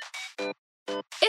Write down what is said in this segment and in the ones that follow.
Thank you.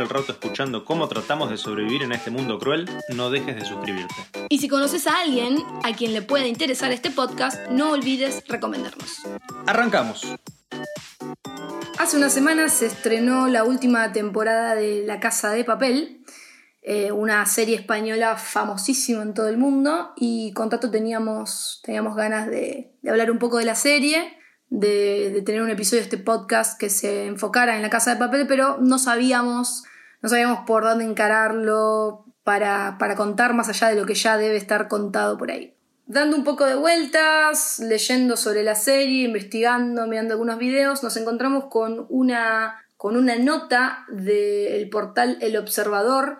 el rato escuchando cómo tratamos de sobrevivir en este mundo cruel, no dejes de suscribirte. Y si conoces a alguien a quien le pueda interesar este podcast, no olvides recomendarnos. Arrancamos. Hace unas semanas se estrenó la última temporada de La Casa de Papel, eh, una serie española famosísima en todo el mundo, y con Tato teníamos, teníamos ganas de, de hablar un poco de la serie, de, tener un episodio de este podcast que se enfocara en La Casa de Papel, pero no sabíamos, no sabíamos por dónde encararlo para, para contar más allá de lo que ya debe estar contado por ahí. Dando un poco de vueltas, leyendo sobre la serie, investigando, mirando algunos videos, nos encontramos con una, con una nota del portal El Observador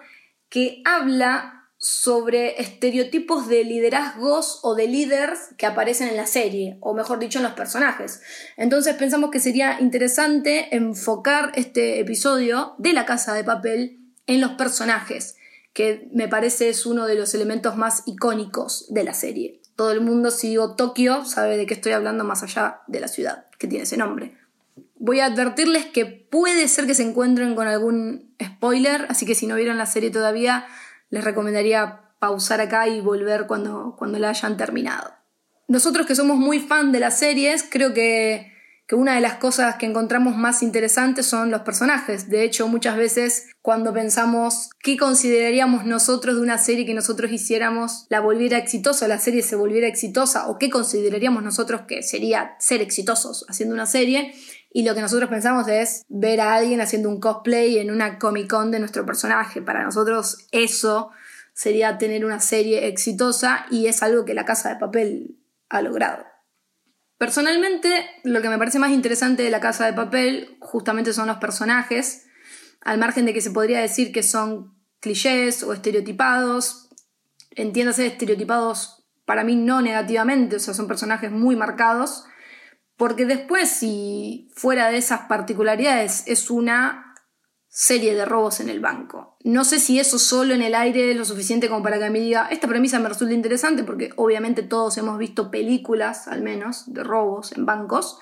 que habla sobre estereotipos de liderazgos o de líderes que aparecen en la serie, o mejor dicho, en los personajes. Entonces pensamos que sería interesante enfocar este episodio de La Casa de Papel en los personajes que me parece es uno de los elementos más icónicos de la serie. Todo el mundo, si digo Tokio, sabe de qué estoy hablando más allá de la ciudad, que tiene ese nombre. Voy a advertirles que puede ser que se encuentren con algún spoiler, así que si no vieron la serie todavía, les recomendaría pausar acá y volver cuando, cuando la hayan terminado. Nosotros que somos muy fan de las series, creo que que una de las cosas que encontramos más interesantes son los personajes. De hecho, muchas veces cuando pensamos qué consideraríamos nosotros de una serie que nosotros hiciéramos la volviera exitosa, la serie se volviera exitosa, o qué consideraríamos nosotros que sería ser exitosos haciendo una serie, y lo que nosotros pensamos es ver a alguien haciendo un cosplay en una Comic Con de nuestro personaje. Para nosotros eso sería tener una serie exitosa y es algo que la Casa de Papel ha logrado. Personalmente, lo que me parece más interesante de la casa de papel justamente son los personajes, al margen de que se podría decir que son clichés o estereotipados, entiéndase estereotipados para mí no negativamente, o sea, son personajes muy marcados, porque después si fuera de esas particularidades es una serie de robos en el banco. No sé si eso solo en el aire es lo suficiente como para que me diga, esta premisa me resulta interesante porque obviamente todos hemos visto películas, al menos, de robos en bancos.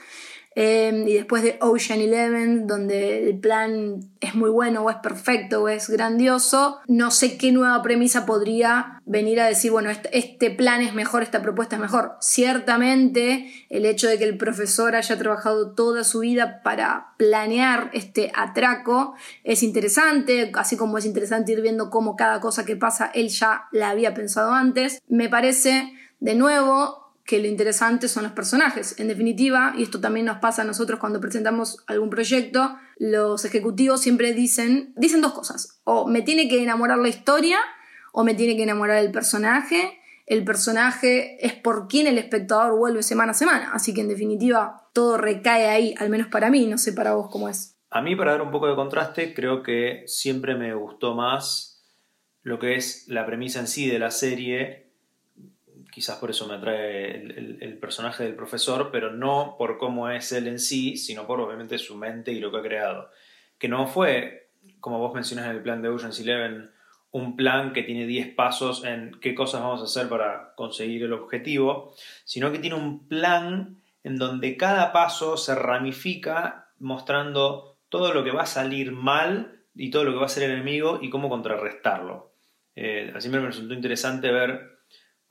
Eh, y después de Ocean Eleven, donde el plan es muy bueno o es perfecto o es grandioso, no sé qué nueva premisa podría venir a decir, bueno, este, este, plan es mejor, esta propuesta es mejor. Ciertamente, el hecho de que el profesor haya trabajado toda su vida para planear este atraco es interesante, así como es interesante ir viendo cómo cada cosa que pasa él ya la había pensado antes. Me parece, de nuevo, que lo interesante son los personajes. En definitiva, y esto también nos pasa a nosotros cuando presentamos algún proyecto, los ejecutivos siempre dicen, dicen dos cosas. O me tiene que enamorar la historia o me tiene que enamorar el personaje. El personaje es por quien el espectador vuelve semana a semana. Así que en definitiva todo recae ahí, al menos para mí, no sé para vos cómo es. A mí, para dar un poco de contraste, creo que siempre me gustó más lo que es la premisa en sí de la serie quizás por eso me atrae el, personaje del profesor, pero no por cómo es él en sí, sino por obviamente su mente y lo que ha creado. Que no fue, como vos mencionas en el plan de Ocean's Eleven, un plan que tiene 10 pasos en qué cosas vamos a hacer para conseguir el objetivo, sino que tiene un plan en donde cada paso se ramifica mostrando todo lo que va a salir mal y todo lo que va a ser el enemigo y cómo contrarrestarlo. Eh, así me resultó interesante ver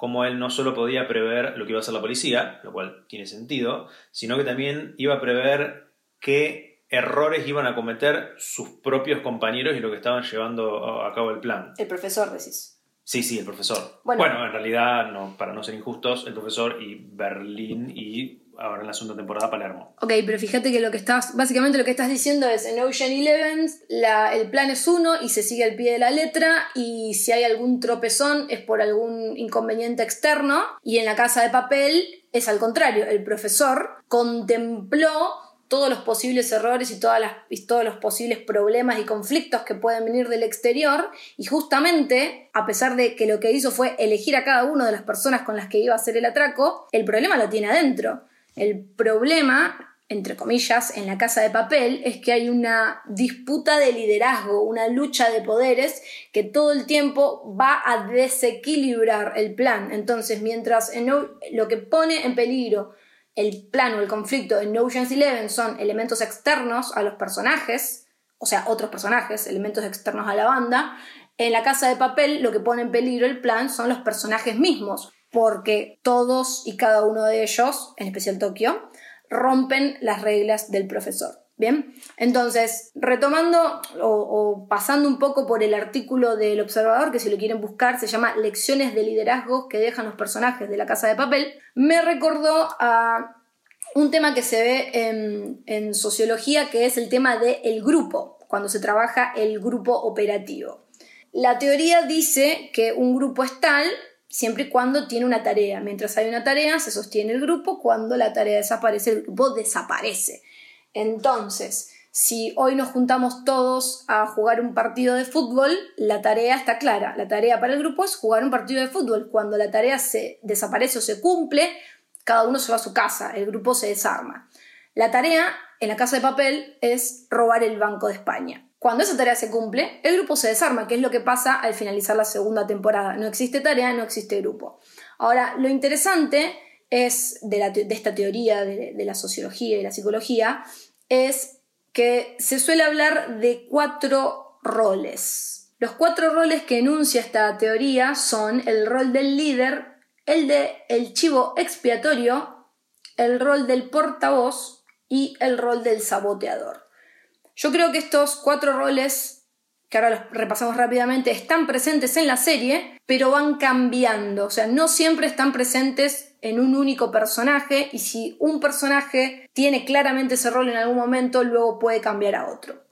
como él no solo podía prever lo que iba a hacer la policía, lo cual tiene sentido, sino que también iba a prever qué errores iban a cometer sus propios compañeros y lo que estaban llevando a cabo el plan. El profesor, decís. Sí, sí, el profesor. Bueno, en realidad, no, para no ser injustos, el profesor y Berlín y ahora en la segunda temporada Palermo. Ok, pero fíjate que lo que estás, básicamente lo que estás diciendo es en Ocean Eleven la, el plan es uno y se sigue al pie de la letra y si hay algún tropezón es por algún inconveniente externo y en la casa de papel es al contrario, el profesor contempló todos los posibles errores y, todas las, y todos los posibles problemas y conflictos que pueden venir del exterior y justamente, a pesar de que lo que hizo fue elegir a cada una de las personas con las que iba a hacer el atraco, el problema lo tiene adentro. El problema entre comillas, en la casa de papel, es que hay una disputa de liderazgo, una lucha de poderes que todo el tiempo va a desequilibrar el plan. Entonces, mientras en lo que pone en peligro el plan o el conflicto en Ocean's Eleven son elementos externos a los personajes, o sea, otros personajes, elementos externos a la banda, en la casa de papel lo que pone en peligro el plan son los personajes mismos, porque todos y cada uno de ellos, en especial Tokio, rompen las reglas del profesor. Bien, entonces, retomando o, pasando un poco por el artículo del observador, que si lo quieren buscar se llama Lecciones de liderazgo que dejan los personajes de la casa de papel, me recordó a un tema que se ve en, sociología, que es el tema del grupo, cuando se trabaja el grupo operativo. La teoría dice que un grupo es tal siempre y cuando tiene una tarea. Mientras hay una tarea, se sostiene el grupo, cuando la tarea desaparece, el grupo desaparece. Entonces, si hoy nos juntamos todos a jugar un partido de fútbol, la tarea está clara. La tarea para el grupo es jugar un partido de fútbol. Cuando la tarea se desaparece o se cumple, cada uno se va a su casa, el grupo se desarma. La tarea en la casa de papel es robar el Banco de España. Cuando esa tarea se cumple, el grupo se desarma, que es lo que pasa al finalizar la segunda temporada. No existe tarea, no existe grupo. Ahora, lo interesante es de, esta teoría de, de la sociología y la psicología es que se suele hablar de cuatro roles. Los cuatro roles que enuncia esta teoría son el rol del líder, el de el chivo expiatorio, el rol del portavoz y el rol del saboteador. Yo creo que estos cuatro roles, que ahora los repasamos rápidamente, están presentes en la serie, pero van cambiando. O sea, no siempre están presentes en un único personaje y si un personaje tiene claramente ese rol en algún momento, luego puede cambiar a otro.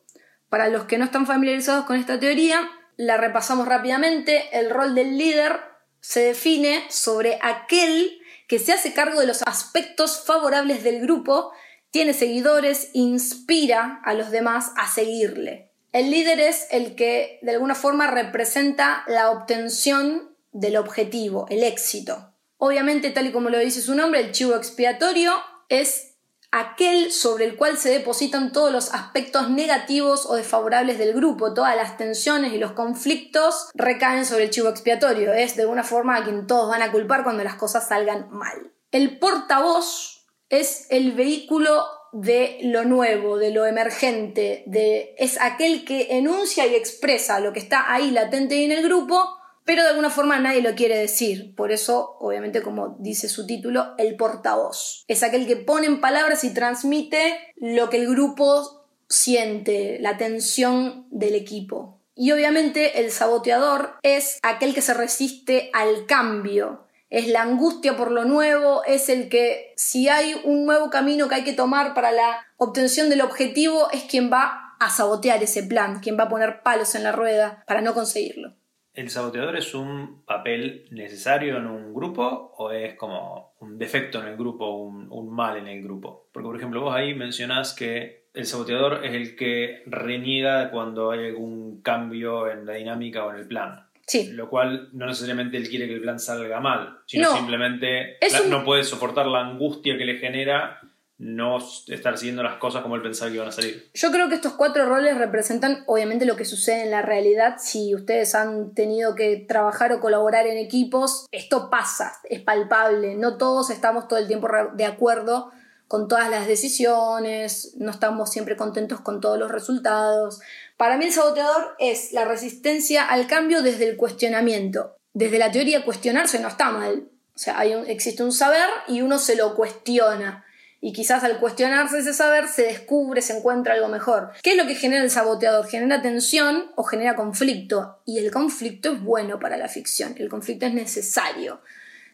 Para los que no están familiarizados con esta teoría, la repasamos rápidamente. El rol del líder se define sobre aquel que se hace cargo de los aspectos favorables del grupo tiene seguidores, inspira a los demás a seguirle. El líder es el que de alguna forma representa la obtención del objetivo, el éxito. Obviamente, tal y como lo dice su nombre, el chivo expiatorio es aquel sobre el cual se depositan todos los aspectos negativos o desfavorables del grupo, todas las tensiones y los conflictos recaen sobre el chivo expiatorio, es de alguna forma a quien todos van a culpar cuando las cosas salgan mal. El portavoz es el vehículo de lo nuevo, de lo emergente, de, es aquel que enuncia y expresa lo que está ahí latente en el grupo, pero de alguna forma nadie lo quiere decir. Por eso, obviamente, como dice su título, el portavoz. Es aquel que pone en palabras y transmite lo que el grupo siente, la tensión del equipo. Y obviamente el saboteador es aquel que se resiste al cambio, es la angustia por lo nuevo, es el que si hay un nuevo camino que hay que tomar para la obtención del objetivo, es quien va a sabotear ese plan, quien va a poner palos en la rueda para no conseguirlo. ¿El saboteador es un papel necesario en un grupo o es como un defecto en el grupo, un, mal en el grupo? Porque, por ejemplo, vos ahí mencionás que el saboteador es el que reniega cuando hay algún cambio en la dinámica o en el plan. Lo cual no necesariamente él quiere que el plan salga mal, sino simplemente no puede soportar la angustia que le genera no estar siguiendo las cosas como él pensaba que iban a salir. Yo creo que estos cuatro roles representan obviamente lo que sucede en la realidad. Si ustedes han tenido que trabajar o colaborar en equipos, esto pasa, es palpable. No todos estamos todo el tiempo de acuerdo con todas las decisiones, no estamos siempre contentos con todos los resultados. Para mí el saboteador es la resistencia al cambio desde el cuestionamiento. Desde la teoría cuestionarse no está mal. O sea, hay existe un saber y uno se lo cuestiona. Y quizás al cuestionarse ese saber se descubre, se encuentra algo mejor. ¿Qué es lo que genera el saboteador? Genera tensión o genera conflicto. Y el conflicto es bueno para la ficción. El conflicto es necesario.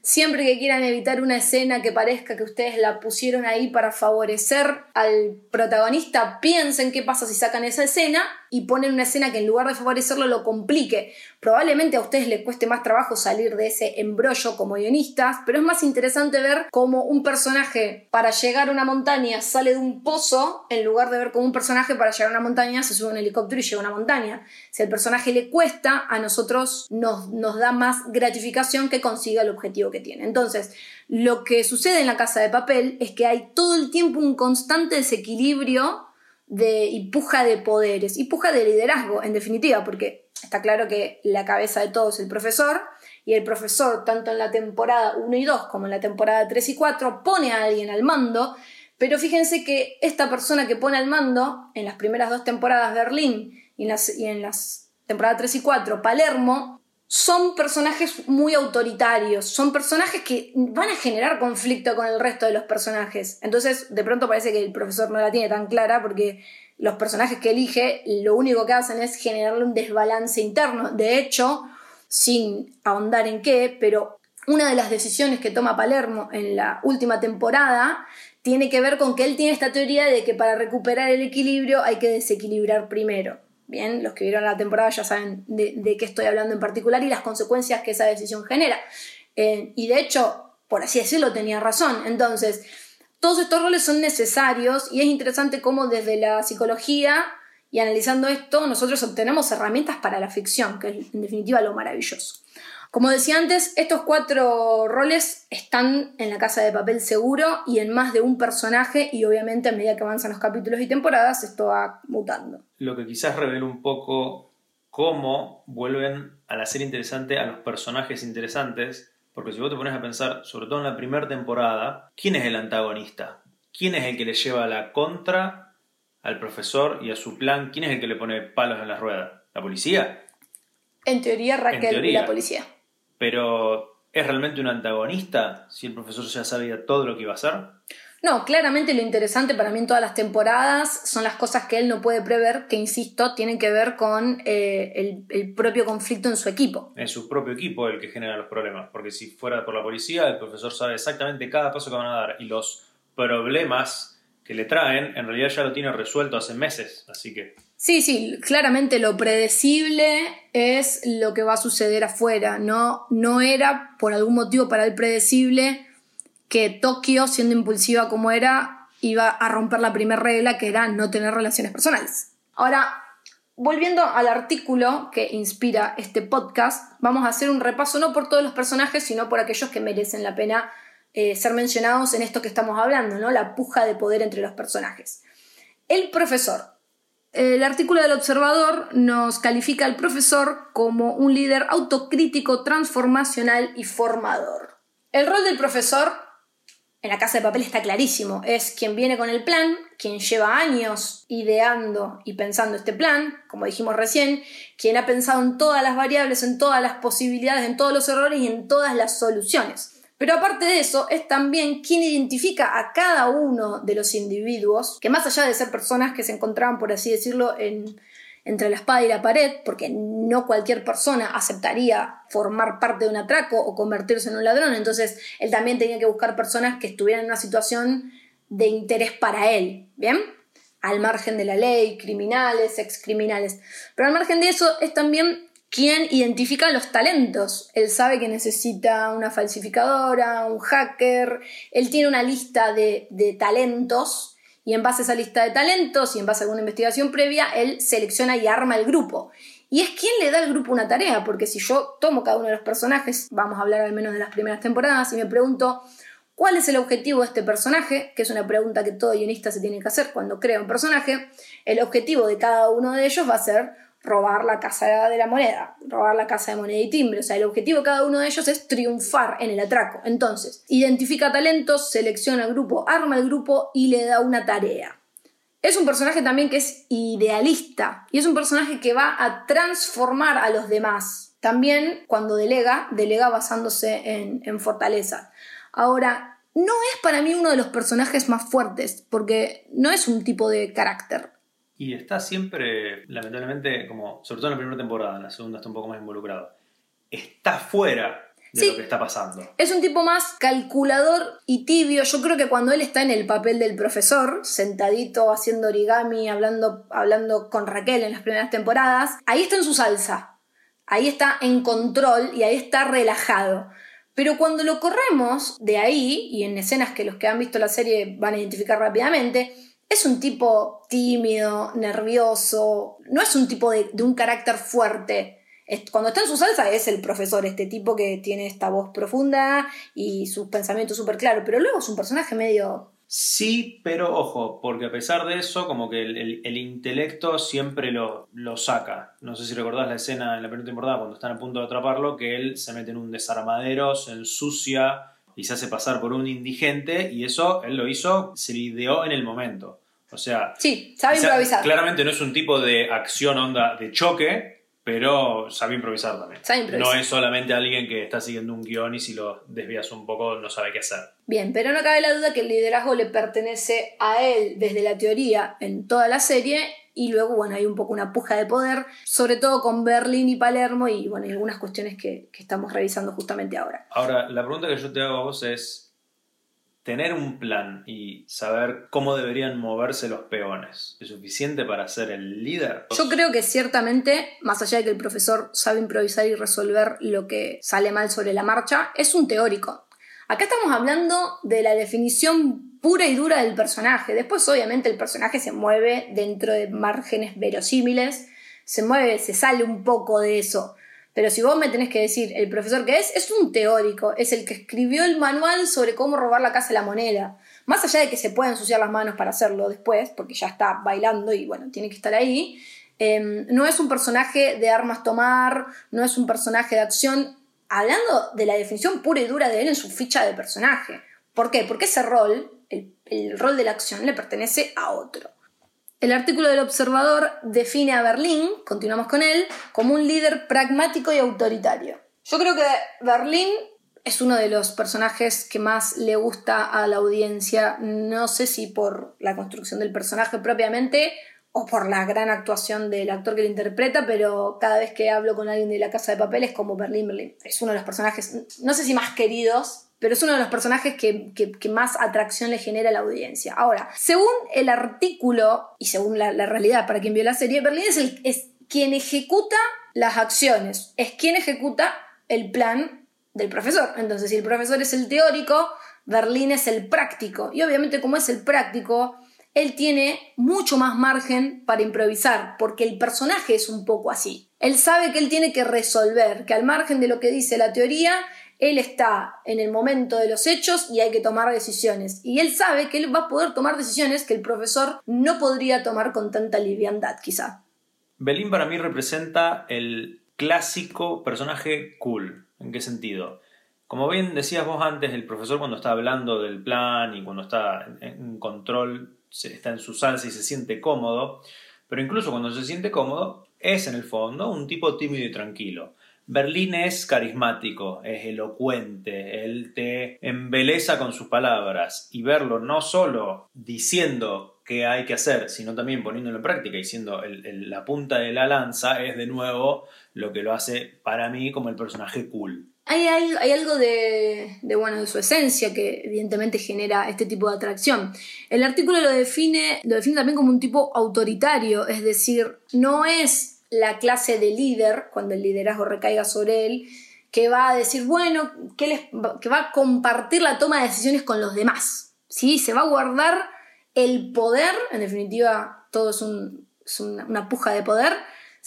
Siempre que quieran evitar una escena que parezca que ustedes la pusieron ahí para favorecer al protagonista, piensen qué pasa si sacan esa escena y ponen una escena que en lugar de favorecerlo lo complique. Probablemente a ustedes les cueste más trabajo salir de ese embrollo como guionistas, pero es más interesante ver cómo un personaje para llegar a una montaña sale de un pozo en lugar de ver cómo un personaje para llegar a una montaña se sube a un helicóptero y llega a una montaña. Si al personaje le cuesta, a nosotros nos, nos da más gratificación que consiga el objetivo que tiene. Entonces, lo que sucede en la casa de papel es que hay todo el tiempo un constante desequilibrio de y puja de poderes y puja de liderazgo, en definitiva, porque está claro que la cabeza de todo es el profesor y el profesor, tanto en la temporada 1 y 2 como en la temporada 3 y 4, pone a alguien al mando, pero fíjense que esta persona que pone al mando en las primeras dos temporadas Berlín y en las, y en las temporadas 3 y 4 Palermo, son personajes muy autoritarios, son personajes que van a generar conflicto con el resto de los personajes. Entonces, de pronto parece que el profesor no la tiene tan clara porque los personajes que elige lo único que hacen es generarle un desbalance interno. De hecho, sin ahondar en qué, pero una de las decisiones que toma Palermo en la última temporada tiene que ver con que él tiene esta teoría de que para recuperar el equilibrio hay que desequilibrar primero. Bien, los que vieron la temporada ya saben de, qué estoy hablando en particular y las consecuencias que esa decisión genera. Eh, y de hecho, por así decirlo, tenía razón. Entonces, todos estos roles son necesarios y es interesante cómo desde la psicología y analizando esto nosotros obtenemos herramientas para la ficción, que es en definitiva lo maravilloso. Como decía antes, estos cuatro roles están en la casa de papel seguro y en más de un personaje y obviamente a medida que avanzan los capítulos y temporadas esto va mutando. Lo que quizás revela un poco cómo vuelven a la serie interesante a los personajes interesantes, porque si vos te pones a pensar, sobre todo en la primera temporada, ¿quién es el antagonista? ¿Quién es el que le lleva la contra al profesor y a su plan? ¿Quién es el que le pone palos en la rueda? ¿La policía? En teoría Raquel y la policía. Pero, ¿es realmente un antagonista si el profesor ya sabía todo lo que iba a hacer? No, claramente lo interesante para mí en todas las temporadas son las cosas que él no puede prever, que insisto, tienen que ver con eh, el, propio conflicto en su equipo. En su propio equipo el que genera los problemas, porque si fuera por la policía, el profesor sabe exactamente cada paso que van a dar y los problemas que le traen, en realidad ya lo tiene resuelto hace meses, así que... Sí, sí, claramente lo predecible es lo que va a suceder afuera. No, no era por algún motivo para el predecible que Tokio, siendo impulsiva como era, iba a romper la primera regla que era no tener relaciones personales. Ahora, volviendo al artículo que inspira este podcast, vamos a hacer un repaso no por todos los personajes, sino por aquellos que merecen la pena eh, ser mencionados en esto que estamos hablando, ¿no? La puja de poder entre los personajes. El profesor. El artículo del observador nos califica al profesor como un líder autocrítico, transformacional y formador. El rol del profesor en la casa de papel está clarísimo. Es quien viene con el plan, quien lleva años ideando y pensando este plan, como dijimos recién, quien ha pensado en todas las variables, en todas las posibilidades, en todos los errores y en todas las soluciones. Pero aparte de eso, es también quien identifica a cada uno de los individuos, que más allá de ser personas que se encontraban, por así decirlo, entre la espada y la pared, porque no cualquier persona aceptaría formar parte de un atraco o convertirse en un ladrón, entonces él también tenía que buscar personas que estuvieran en una situación de interés para él, ¿bien? Al margen de la ley, criminales, excriminales. Pero al margen de eso es también quien identifica los talentos. Él sabe que necesita una falsificadora, un hacker, él tiene una lista de, talentos y en base a esa lista de talentos y en base a alguna investigación previa, él selecciona y arma el grupo. Y es quien le da al grupo una tarea, porque si yo tomo cada uno de los personajes, vamos a hablar al menos de las primeras temporadas, y me pregunto cuál es el objetivo de este personaje, que es una pregunta que todo guionista se tiene que hacer cuando crea un personaje, el objetivo de cada uno de ellos va a ser robar la casa de la moneda, robar la casa de moneda y timbre. O sea, el objetivo de cada uno de ellos es triunfar en el atraco. Entonces, identifica talentos, selecciona el grupo, arma el grupo y le da una tarea. Es un personaje también que es idealista y es un personaje que va a transformar a los demás. También cuando delega, delega basándose en, en fortaleza. Ahora, no es para mí uno de los personajes más fuertes, porque no es un tipo de carácter. Y está siempre, lamentablemente, como, sobre todo en la primera temporada, en la segunda está un poco más involucrado. Está fuera. de lo que está pasando. Es un tipo más calculador y tibio. Yo creo que cuando él está en el papel del profesor, sentadito haciendo origami, hablando, hablando con Raquel en las primeras temporadas, ahí está en su salsa. Ahí está en control y ahí está relajado. Pero cuando lo corremos de ahí, y en escenas que los que han visto la serie van a identificar rápidamente, es un tipo tímido, nervioso, no es un tipo de, de un carácter fuerte cuando está en su salsa es el profesor, este tipo que tiene esta voz profunda y sus pensamientos súper claros, pero luego es un personaje medio... Sí, pero ojo, porque a pesar de eso, como que el, intelecto siempre lo, lo, saca. No sé si recordás la escena en la primera temporada cuando están a punto de atraparlo, que él se mete en un desarmadero, se ensucia y se hace pasar por un indigente, y eso él lo hizo, se ideó en el momento. O sea, sí, sabe improvisar. Claramente no es un tipo de acción onda de choque, pero sabe improvisar también. No es solamente alguien que está siguiendo un guion y si lo desvías un poco no sabe qué hacer. Bien, pero no cabe la duda que el liderazgo le pertenece a él desde la teoría en toda la serie y luego, bueno, hay un poco una puja de poder, sobre todo con Berlín y Palermo y, bueno, algunas cuestiones que, que estamos revisando justamente ahora. Ahora, la pregunta que yo te hago a vos es, tener un plan y saber cómo deberían moverse los peones, ¿es suficiente para ser el líder? Yo creo que ciertamente, más allá de que el profesor sabe improvisar y resolver lo que sale mal sobre la marcha, es un teórico. Acá estamos hablando de la definición pura y dura del personaje. Después, obviamente, el personaje se mueve dentro de márgenes verosímiles, se mueve, se sale un poco de eso. Pero si vos me tenés que decir el profesor que es, es un teórico, es el que escribió el manual sobre cómo robar la casa de la moneda. Más allá de que se pueda ensuciar las manos para hacerlo después, porque ya está bailando y bueno, tiene que estar ahí, em, no es un personaje de armas tomar, no es un personaje de acción, hablando de la definición pura y dura de él en su ficha de personaje. ¿Por qué? Porque ese rol, el rol de la acción, le pertenece a otro. El artículo del observador define a Berlín, continuamos con él, como un líder pragmático y autoritario. Yo creo que Berlín es uno de los personajes que más le gusta a la audiencia, no sé si por la construcción del personaje propiamente o por la gran actuación del actor que lo interpreta, pero cada vez que hablo con alguien de la Casa de Papel es como Berlín Berlín. Es uno de los personajes, no sé si más queridos, pero es uno de los personajes que, más atracción le genera a la audiencia. Ahora, según el artículo y según la, realidad para quien vio la serie, Berlín es, es quien ejecuta las acciones, es quien ejecuta el plan del profesor. Entonces, si el profesor es el teórico, Berlín es el práctico. Y obviamente como es el práctico, él tiene mucho más margen para improvisar, porque el personaje es un poco así. Él sabe que él tiene que resolver, que al margen de lo que dice la teoría, él está en el momento de los hechos y hay que tomar decisiones. Y él sabe que él va a poder tomar decisiones que el profesor no podría tomar con tanta liviandad, quizá. Belín para mí representa el clásico personaje cool. ¿En qué sentido? Como bien decías vos antes, el profesor cuando está hablando del plan y cuando está en control, está en su salsa y se siente cómodo, pero incluso cuando se siente cómodo, es en el fondo un tipo tímido y tranquilo. Berlín es carismático, es elocuente, él te embeleza con sus palabras y verlo no solo diciendo qué hay que hacer, sino también poniéndolo en práctica y siendo la punta de la lanza es de nuevo lo que lo hace para mí como el personaje cool. Hay, algo de, bueno, de su esencia que evidentemente genera este tipo de atracción. El artículo lo define, lo define también como un tipo autoritario, es decir, no es la clase de líder, cuando el liderazgo recaiga sobre él, que va a decir, bueno, que, les, que va a compartir la toma de decisiones con los demás. ¿sí? Se va a guardar el poder, en definitiva, todo es, es una puja de poder,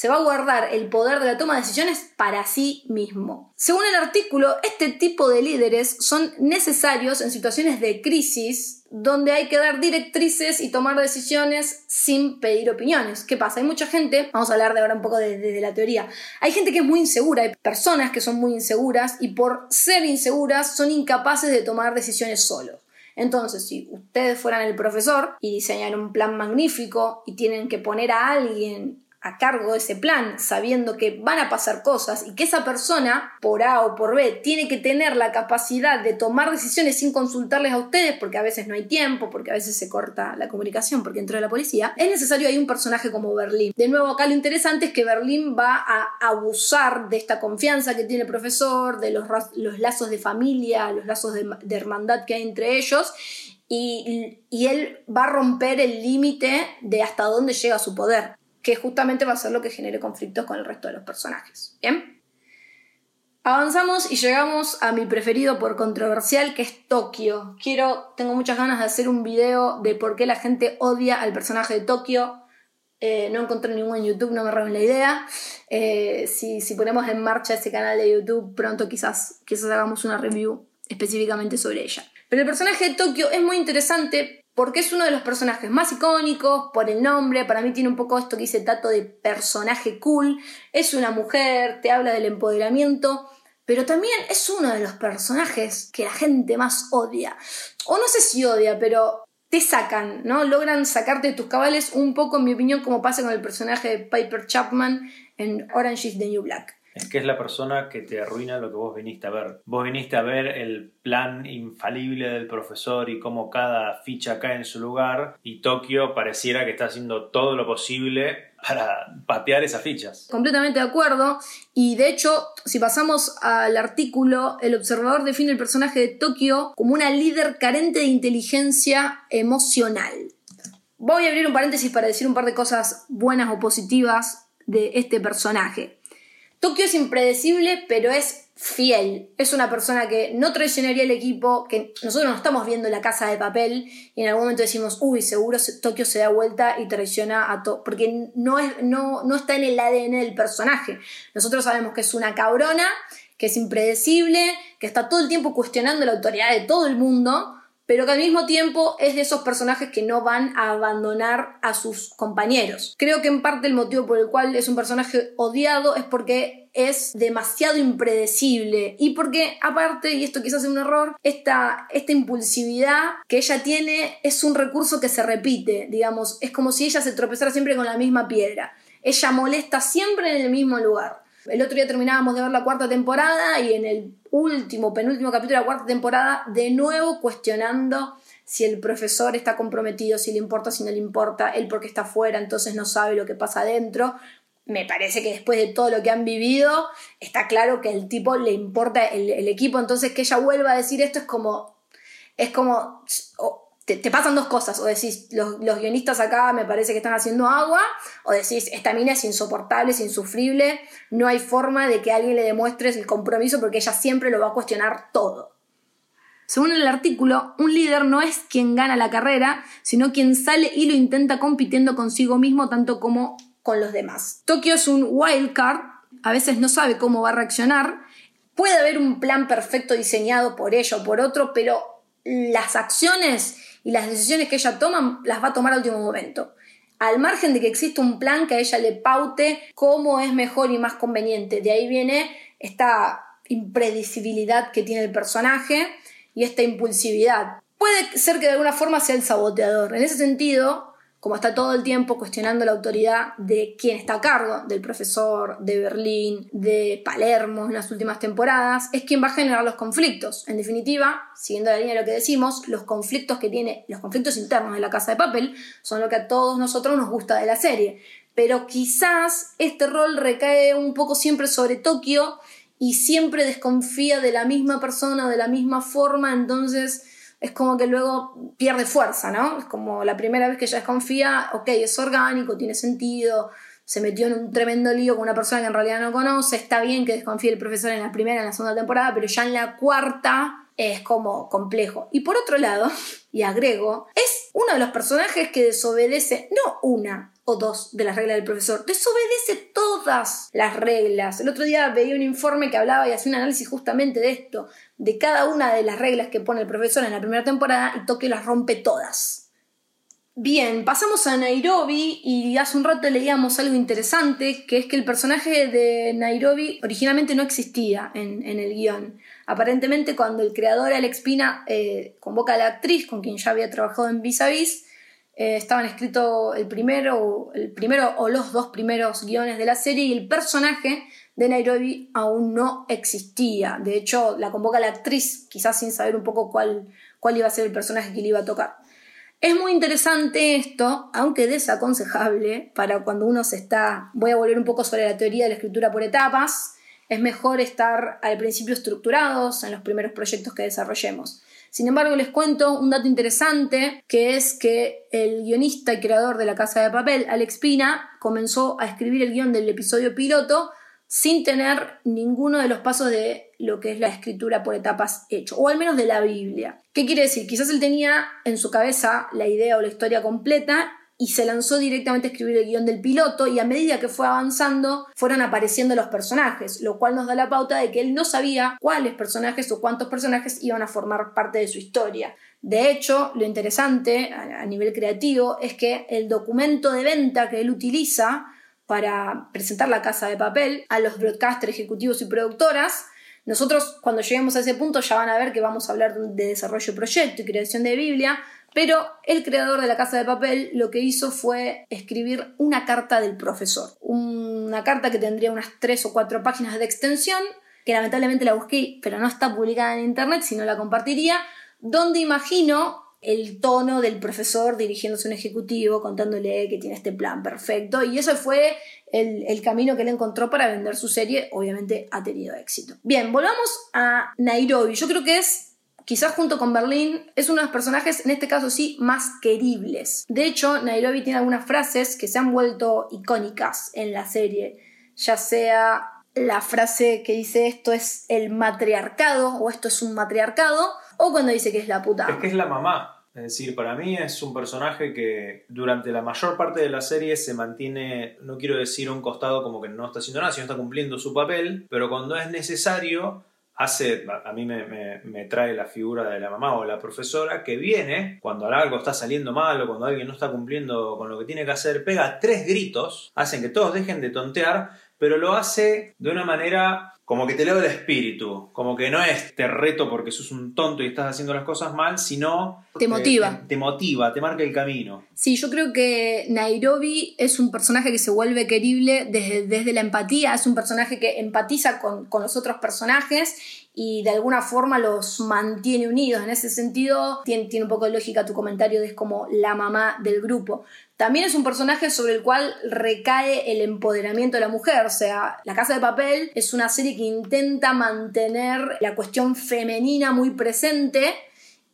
se va a guardar el poder de la toma de decisiones para sí mismo. Según el artículo, este tipo de líderes son necesarios en situaciones de crisis donde hay que dar directrices y tomar decisiones sin pedir opiniones. ¿Qué pasa? Hay mucha gente, vamos a hablar de ahora un poco de, la teoría, hay gente que es muy insegura, hay personas que son muy inseguras y por ser inseguras son incapaces de tomar decisiones solos. Entonces, si ustedes fueran el profesor y diseñan un plan magnífico y tienen que poner a alguien a cargo de ese plan, sabiendo que van a pasar cosas y que esa persona, por A o por B, tiene que tener la capacidad de tomar decisiones sin consultarles a ustedes, porque a veces no hay tiempo, porque a veces se corta la comunicación porque entró la policía, es necesario hay un personaje como Berlín. De nuevo, acá lo interesante es que Berlín va a abusar de esta confianza que tiene el profesor, de los, los lazos de familia, los lazos de, de hermandad que hay entre ellos, y, y, él va a romper el límite de hasta dónde llega su poder que justamente va a ser lo que genere conflictos con el resto de los personajes. ¿Bien? Avanzamos y llegamos a mi preferido por controversial, que es Tokio. Quiero, tengo muchas ganas de hacer un video de por qué la gente odia al personaje de Tokio. Eh, no encontré ninguno en YouTube, no me roben la idea. Eh, si, si, ponemos en marcha ese canal de YouTube, pronto quizás, quizás hagamos una review específicamente sobre ella. Pero el personaje de Tokio es muy interesante porque es uno de los personajes más icónicos por el nombre, para mí tiene un poco esto que dice Tato de personaje cool, es una mujer, te habla del empoderamiento, pero también es uno de los personajes que la gente más odia. O no sé si odia, pero te sacan, ¿no? Logran sacarte de tus cabales un poco, en mi opinión, como pasa con el personaje de Piper Chapman en Orange is the New Black. Es que es la persona que te arruina lo que vos viniste a ver. Vos viniste a ver el plan infalible del profesor y cómo cada ficha cae en su lugar y Tokio pareciera que está haciendo todo lo posible para patear esas fichas. Completamente de acuerdo. Y de hecho, si pasamos al artículo, el observador define el personaje de Tokio como una líder carente de inteligencia emocional. Voy a abrir un paréntesis para decir un par de cosas buenas o positivas de este personaje. Tokio es impredecible, pero es fiel. Es una persona que no traicionaría el equipo, que nosotros no estamos viendo la casa de papel y en algún momento decimos, uy, seguro Tokio se da vuelta y traiciona a todo, porque no, es, no, no está en el ADN del personaje. Nosotros sabemos que es una cabrona, que es impredecible, que está todo el tiempo cuestionando la autoridad de todo el mundo, pero que al mismo tiempo es de esos personajes que no van a abandonar a sus compañeros. Creo que en parte el motivo por el cual es un personaje odiado es porque es demasiado impredecible y porque aparte, y esto quizás es un error, esta, esta impulsividad que ella tiene es un recurso que se repite, digamos, es como si ella se tropezara siempre con la misma piedra. Ella molesta siempre en el mismo lugar. El otro día terminábamos de ver la cuarta temporada y en el último, penúltimo capítulo de la cuarta temporada, de nuevo cuestionando si el profesor está comprometido, si le importa, si no le importa, él porque está afuera, entonces no sabe lo que pasa adentro. Me parece que después de todo lo que han vivido, está claro que el tipo le importa el, el equipo, entonces que ella vuelva a decir esto es como, es como, te, pasan dos cosas, o decís, los, guionistas acá me parece que están haciendo agua, o decís, esta mina es insoportable, es insufrible, no hay forma de que alguien le demuestre el compromiso porque ella siempre lo va a cuestionar todo. Según el artículo, un líder no es quien gana la carrera, sino quien sale y lo intenta compitiendo consigo mismo tanto como con los demás. Tokio es un wild card, a veces no sabe cómo va a reaccionar, puede haber un plan perfecto diseñado por ella o por otro, pero las acciones y las decisiones que ella toma las va a tomar al último momento. Al margen de que exista un plan que a ella le paute cómo es mejor y más conveniente. De ahí viene esta impredecibilidad que tiene el personaje y esta impulsividad. Puede ser que de alguna forma sea el saboteador. En ese sentido, como está todo el tiempo cuestionando la autoridad de quién está a cargo, del profesor, de Berlín, de Palermo en las últimas temporadas, es quien va a generar los conflictos. En definitiva, siguiendo la línea de lo que decimos, los conflictos que tiene, los conflictos internos de la casa de papel, son lo que a todos nosotros nos gusta de la serie. Pero quizás este rol recae un poco siempre sobre Tokio y siempre desconfía de la misma persona, de la misma forma, entonces es como que luego pierde fuerza, ¿no? Es como la primera vez que ella desconfía, ok, es orgánico, tiene sentido, se metió en un tremendo lío con una persona que en realidad no conoce, está bien que desconfíe el profesor en la primera, en la segunda temporada, pero ya en la cuarta es como complejo. Y por otro lado, y agrego, es uno de los personajes que desobedece, no una, dos de las reglas del profesor. Desobedece todas las reglas. El otro día veía un informe que hablaba y hacía un análisis justamente de esto, de cada una de las reglas que pone el profesor en la primera temporada y Tokio las rompe todas. Bien, pasamos a Nairobi y hace un rato leíamos algo interesante, que es que el personaje de Nairobi originalmente no existía en, el guion. Aparentemente cuando el creador Alex Pina eh, convoca a la actriz con quien ya había trabajado en Vis a Vis, eh, estaban escritos el primero, el primero o los dos primeros guiones de la serie y el personaje de Nairobi aún no existía. De hecho, la convoca la actriz, quizás sin saber un poco cuál, cuál iba a ser el personaje que le iba a tocar. Es muy interesante esto, aunque desaconsejable para cuando uno se está... Voy a volver un poco sobre la teoría de la escritura por etapas. Es mejor estar al principio estructurados en los primeros proyectos que desarrollemos. Sin embargo, les cuento un dato interesante, que es que el guionista y creador de La Casa de Papel, Alex Pina, comenzó a escribir el guion del episodio piloto sin tener ninguno de los pasos de lo que es la escritura por etapas hecho, o al menos de la Biblia. ¿Qué quiere decir? Quizás él tenía en su cabeza la idea o la historia completa y se lanzó directamente a escribir el guion del piloto y a medida que fue avanzando fueron apareciendo los personajes, lo cual nos da la pauta de que él no sabía cuáles personajes o cuántos personajes iban a formar parte de su historia. De hecho, lo interesante a nivel creativo es que el documento de venta que él utiliza para presentar la casa de papel a los broadcasters ejecutivos y productoras. Nosotros cuando lleguemos a ese punto ya van a ver que vamos a hablar de desarrollo de proyecto y creación de Biblia, pero el creador de la casa de papel lo que hizo fue escribir una carta del profesor, una carta que tendría unas tres o cuatro páginas de extensión, que lamentablemente la busqué, pero no está publicada en internet, si no la compartiría, donde imagino el tono del profesor dirigiéndose a un ejecutivo, contándole que tiene este plan perfecto. Y eso fue el, camino que él encontró para vender su serie. Obviamente ha tenido éxito. Bien, volvamos a Nairobi. Yo creo que es, quizás junto con Berlín, es uno de los personajes, en este caso sí, más queribles. De hecho, Nairobi tiene algunas frases que se han vuelto icónicas en la serie. Ya sea la frase que dice esto es el matriarcado o esto es un matriarcado o cuando dice que es la puta. Es que es la mamá. Es decir, para mí es un personaje que durante la mayor parte de la serie se mantiene, no quiero decir un costado como que no está haciendo nada, sino está cumpliendo su papel, pero cuando es necesario hace, a mí me, trae la figura de la mamá o la profesora que viene cuando algo está saliendo mal o cuando alguien no está cumpliendo con lo que tiene que hacer, pega tres gritos, hacen que todos dejen de tontear, pero lo hace de una manera como que te leo el espíritu, como que no es te reto porque sos un tonto y estás haciendo las cosas mal, sino... Te motiva. Te, motiva, te marca el camino. Sí, yo creo que Nairobi es un personaje que se vuelve querible desde, desde la empatía, es un personaje que empatiza con, con los otros personajes y de alguna forma los mantiene unidos. En ese sentido, tiene, un poco de lógica tu comentario de es como la mamá del grupo. También es un personaje sobre el cual recae el empoderamiento de la mujer, o sea, La Casa de Papel es una serie que intenta mantener la cuestión femenina muy presente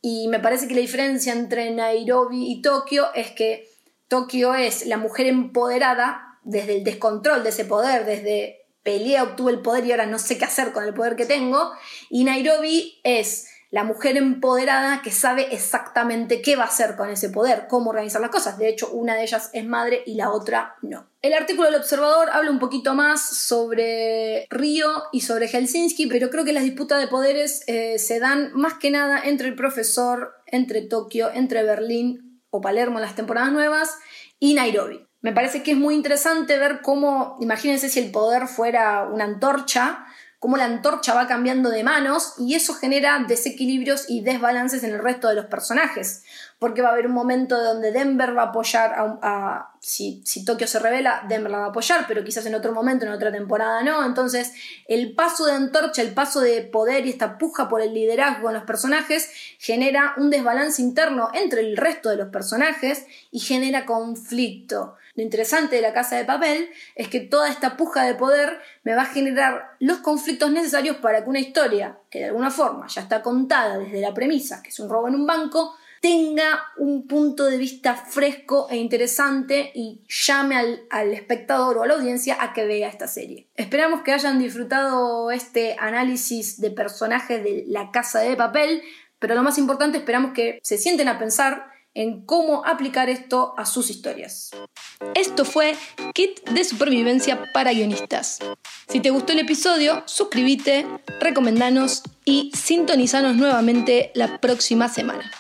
y me parece que la diferencia entre Nairobi y Tokio es que Tokio es la mujer empoderada desde el descontrol de ese poder, desde peleé, obtuve el poder y ahora no sé qué hacer con el poder que tengo, y Nairobi es la mujer empoderada que sabe exactamente qué va a hacer con ese poder, cómo organizar las cosas. De hecho, una de ellas es madre y la otra no. El artículo del observador habla un poquito más sobre Río y sobre Helsinki, pero creo que las disputas de poderes eh, se dan más que nada entre el profesor, entre Tokio, entre Berlín o Palermo en las temporadas nuevas y Nairobi. Me parece que es muy interesante ver cómo, imagínense si el poder fuera una antorcha, cómo la antorcha va cambiando de manos y eso genera desequilibrios y desbalances en el resto de los personajes. Porque va a haber un momento donde Denver va a apoyar a, si, si, Tokio se revela, Denver la va a apoyar, pero quizás en otro momento, en otra temporada no. Entonces, el paso de antorcha, el paso de poder y esta puja por el liderazgo en los personajes genera un desbalance interno entre el resto de los personajes y genera conflicto. Lo interesante de la casa de papel es que toda esta puja de poder me va a generar los conflictos necesarios para que una historia, que de alguna forma ya está contada desde la premisa, que es un robo en un banco, tenga un punto de vista fresco e interesante y llame al, espectador o a la audiencia a que vea esta serie. Esperamos que hayan disfrutado este análisis de personajes de la casa de papel, pero lo más importante esperamos que se sienten a pensar en cómo aplicar esto a sus historias. Esto fue Kit de Supervivencia para Guionistas. Si te gustó el episodio, suscríbete, recomendanos y sintonizanos nuevamente la próxima semana.